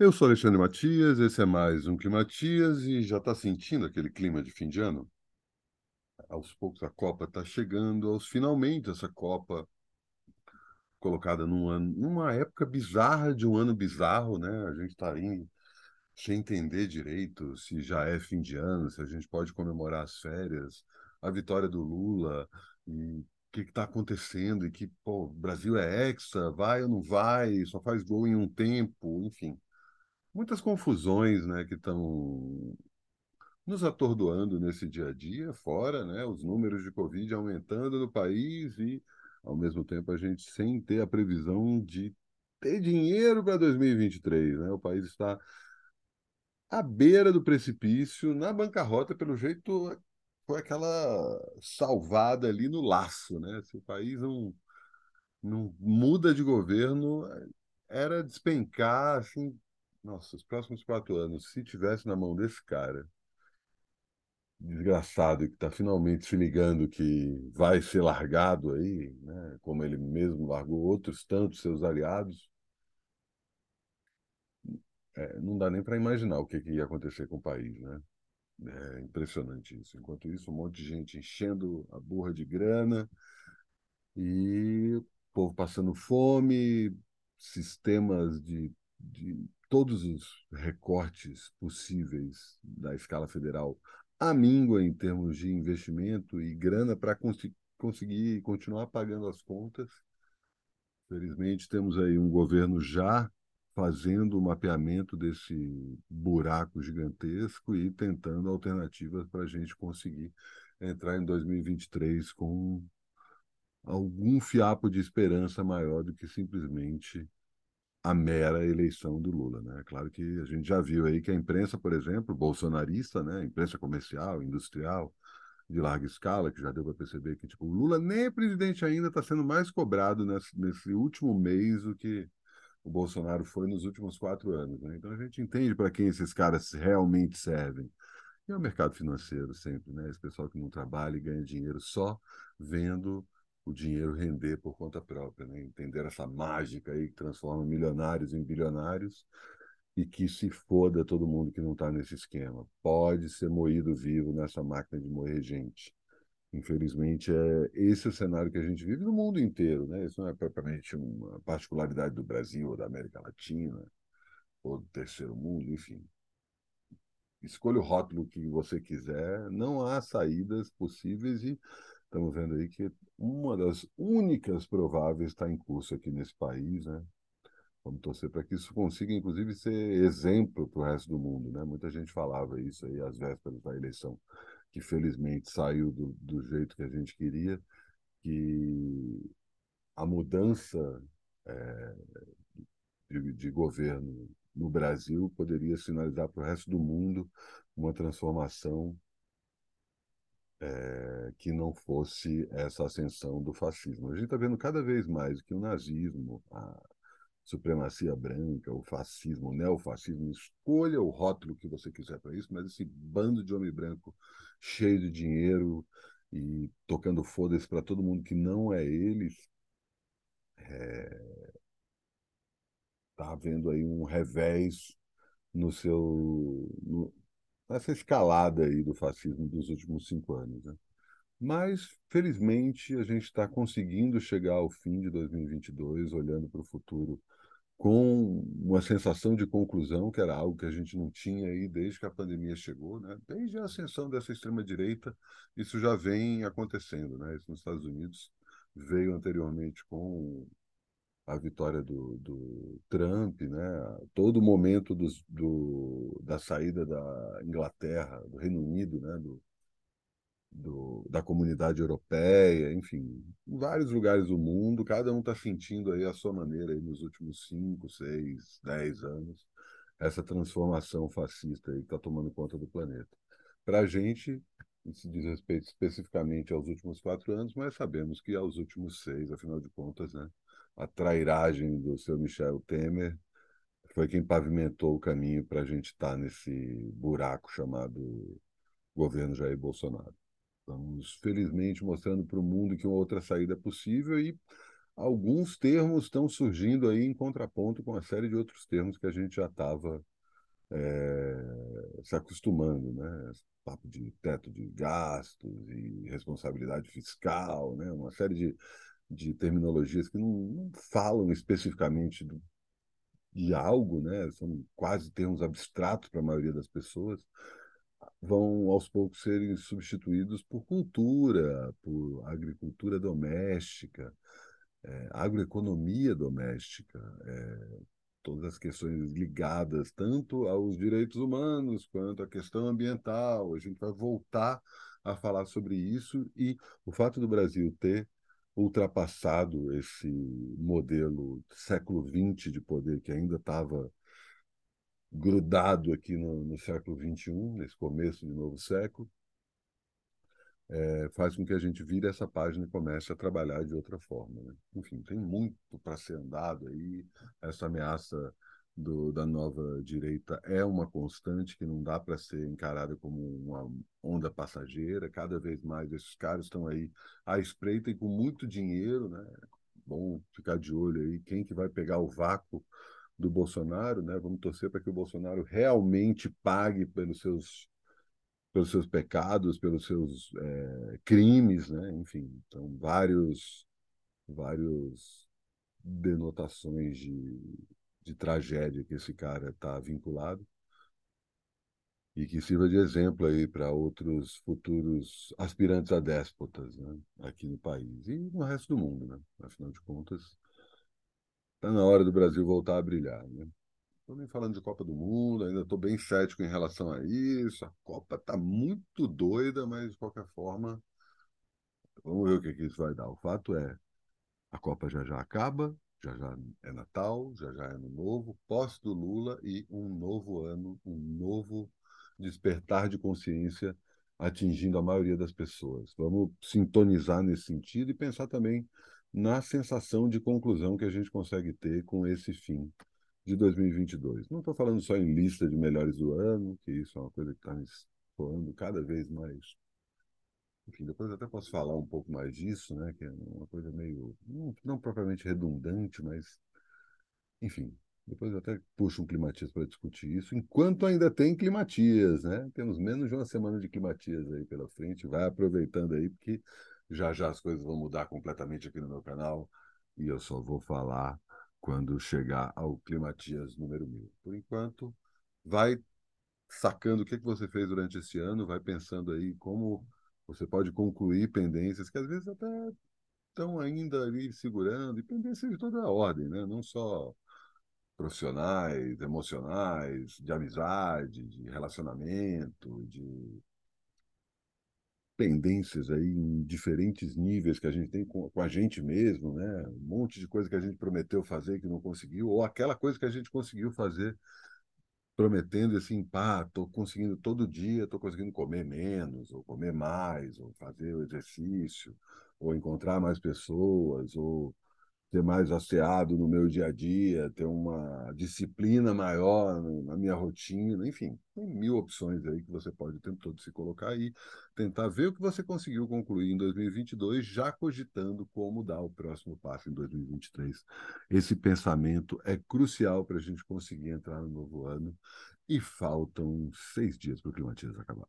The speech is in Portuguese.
Eu sou Alexandre Matias, esse é mais um Climatias e já está sentindo aquele clima de fim de ano? Aos poucos a Copa está chegando, aos finalmente essa Copa colocada num ano, numa época bizarra de um ano bizarro, né? A gente está aí sem entender direito se já é fim de ano, se a gente pode comemorar as férias, a vitória do Lula e o que está acontecendo e que, pô, o Brasil é hexa, vai ou não vai, só faz gol em um tempo, enfim muitas confusões né, que estão nos atordoando nesse dia a dia, fora né, os números de Covid aumentando no país e, ao mesmo tempo, a gente sem ter a previsão de ter dinheiro para 2023. Né? O país está à beira do precipício, na bancarrota, pelo jeito, foi aquela salvada ali no laço. Né? Se o país não, não muda de governo, era despencar assim, nossa, os próximos quatro anos, se tivesse na mão desse cara, desgraçado, que está finalmente se ligando que vai ser largado aí, né, como ele mesmo largou outros tantos seus aliados, é, não dá nem para imaginar o que, que ia acontecer com o país, né? É impressionante isso. Enquanto isso, um monte de gente enchendo a burra de grana e o povo passando fome, sistemas de, de todos os recortes possíveis da escala federal a míngua em termos de investimento e grana para cons conseguir continuar pagando as contas. Felizmente, temos aí um governo já fazendo o mapeamento desse buraco gigantesco e tentando alternativas para a gente conseguir entrar em 2023 com algum fiapo de esperança maior do que simplesmente a mera eleição do Lula, né? Claro que a gente já viu aí que a imprensa, por exemplo, bolsonarista, né, imprensa comercial, industrial, de larga escala, que já deu para perceber que tipo, o Lula nem é presidente ainda, está sendo mais cobrado nesse, nesse, último mês do que o Bolsonaro foi nos últimos quatro anos. Né? Então a gente entende para quem esses caras realmente servem. E é o mercado financeiro sempre, né? Esse pessoal que não trabalha e ganha dinheiro só vendo o dinheiro render por conta própria, né? entender essa mágica aí que transforma milionários em bilionários e que se foda todo mundo que não está nesse esquema. Pode ser moído vivo nessa máquina de moer gente. Infelizmente, é esse o cenário que a gente vive no mundo inteiro. Né? Isso não é propriamente uma particularidade do Brasil ou da América Latina ou do terceiro mundo, enfim. Escolha o rótulo que você quiser, não há saídas possíveis e estamos vendo aí que uma das únicas prováveis está em curso aqui nesse país, né? Vamos torcer para que isso consiga, inclusive, ser exemplo para o resto do mundo, né? Muita gente falava isso aí às vésperas da eleição, que felizmente saiu do, do jeito que a gente queria, que a mudança é, de, de governo no Brasil poderia sinalizar para o resto do mundo uma transformação é, que não fosse essa ascensão do fascismo. A gente está vendo cada vez mais que o nazismo, a supremacia branca, o fascismo, o neofascismo, escolha o rótulo que você quiser para isso, mas esse bando de homem branco cheio de dinheiro e tocando foda-se para todo mundo que não é eles, é, tá havendo aí um revés no seu no, nessa escalada aí do fascismo dos últimos cinco anos. Né? Mas, felizmente, a gente está conseguindo chegar ao fim de 2022, olhando para o futuro com uma sensação de conclusão, que era algo que a gente não tinha aí desde que a pandemia chegou, né? desde a ascensão dessa extrema-direita, isso já vem acontecendo. Né? Isso nos Estados Unidos veio anteriormente com a vitória do, do Trump, né? todo o momento dos, do, da saída da Inglaterra, do Reino Unido, né? do, do, da comunidade europeia, enfim, em vários lugares do mundo, cada um está sentindo aí a sua maneira aí nos últimos cinco, seis, dez anos essa transformação fascista aí que está tomando conta do planeta. Para a gente, isso diz respeito especificamente aos últimos quatro anos, mas sabemos que aos últimos seis, afinal de contas, né? a trairagem do seu Michel Temer foi quem pavimentou o caminho para a gente estar tá nesse buraco chamado governo Jair Bolsonaro. Estamos, felizmente, mostrando para o mundo que uma outra saída é possível e alguns termos estão surgindo aí em contraponto com uma série de outros termos que a gente já estava é, se acostumando, né? Papo de teto de gastos e responsabilidade fiscal, né? Uma série de, de terminologias que não, não falam especificamente do, de algo, né? São quase termos abstratos para a maioria das pessoas vão aos poucos serem substituídos por cultura, por agricultura doméstica, é, agroeconomia doméstica, é, todas as questões ligadas tanto aos direitos humanos quanto à questão ambiental. A gente vai voltar a falar sobre isso e o fato do Brasil ter ultrapassado esse modelo século XX de poder que ainda estava grudado aqui no, no século XXI, nesse começo de novo século, é, faz com que a gente vire essa página e comece a trabalhar de outra forma. Né? Enfim, tem muito para ser andado aí. Essa ameaça do, da nova direita é uma constante que não dá para ser encarada como uma onda passageira. Cada vez mais esses caras estão aí à espreita e com muito dinheiro, né? Bom ficar de olho aí quem que vai pegar o vácuo do Bolsonaro, né? Vamos torcer para que o Bolsonaro realmente pague pelos seus pelos seus pecados, pelos seus é, crimes, né? Enfim, então vários vários denotações de, de tragédia que esse cara está vinculado e que sirva de exemplo aí para outros futuros aspirantes a déspotas, né? Aqui no país e no resto do mundo, né? Afinal de contas, Está na hora do Brasil voltar a brilhar. Né? Nem falando de Copa do Mundo, ainda estou bem cético em relação a isso. A Copa está muito doida, mas de qualquer forma, vamos ver o que, que isso vai dar. O fato é, a Copa já já acaba, já já é Natal, já já é Ano Novo, posse do Lula e um novo ano, um novo despertar de consciência atingindo a maioria das pessoas. Vamos sintonizar nesse sentido e pensar também na sensação de conclusão que a gente consegue ter com esse fim de 2022. Não estou falando só em lista de melhores do ano, que isso é uma coisa que está me soando cada vez mais. Enfim, depois até posso falar um pouco mais disso, né? Que é uma coisa meio não, não propriamente redundante, mas enfim, depois eu até puxo um climatias para discutir isso, enquanto ainda tem climatias, né? Temos menos de uma semana de climatias aí pela frente, vai aproveitando aí, porque já já as coisas vão mudar completamente aqui no meu canal e eu só vou falar quando chegar ao Climatias número 1000. Por enquanto, vai sacando o que, que você fez durante esse ano, vai pensando aí como você pode concluir pendências que às vezes até estão ainda ali segurando, e pendências de toda a ordem, né? não só profissionais, emocionais, de amizade, de relacionamento, de pendências aí em diferentes níveis que a gente tem com, com, a gente mesmo, né? Um monte de coisa que a gente prometeu fazer que não conseguiu, ou aquela coisa que a gente conseguiu fazer prometendo assim, pá, tô conseguindo todo dia, tô conseguindo comer menos, ou comer mais, ou fazer o exercício, ou encontrar mais pessoas, ou ser mais asseado no meu dia a dia, ter uma disciplina maior na minha rotina, enfim, tem mil opções aí que você pode o tempo todo se colocar aí, tentar ver o que você conseguiu concluir em 2022, já cogitando como dar o próximo passo em 2023. Esse pensamento é crucial para a gente conseguir entrar no novo ano e faltam seis dias para o Climatias acabar.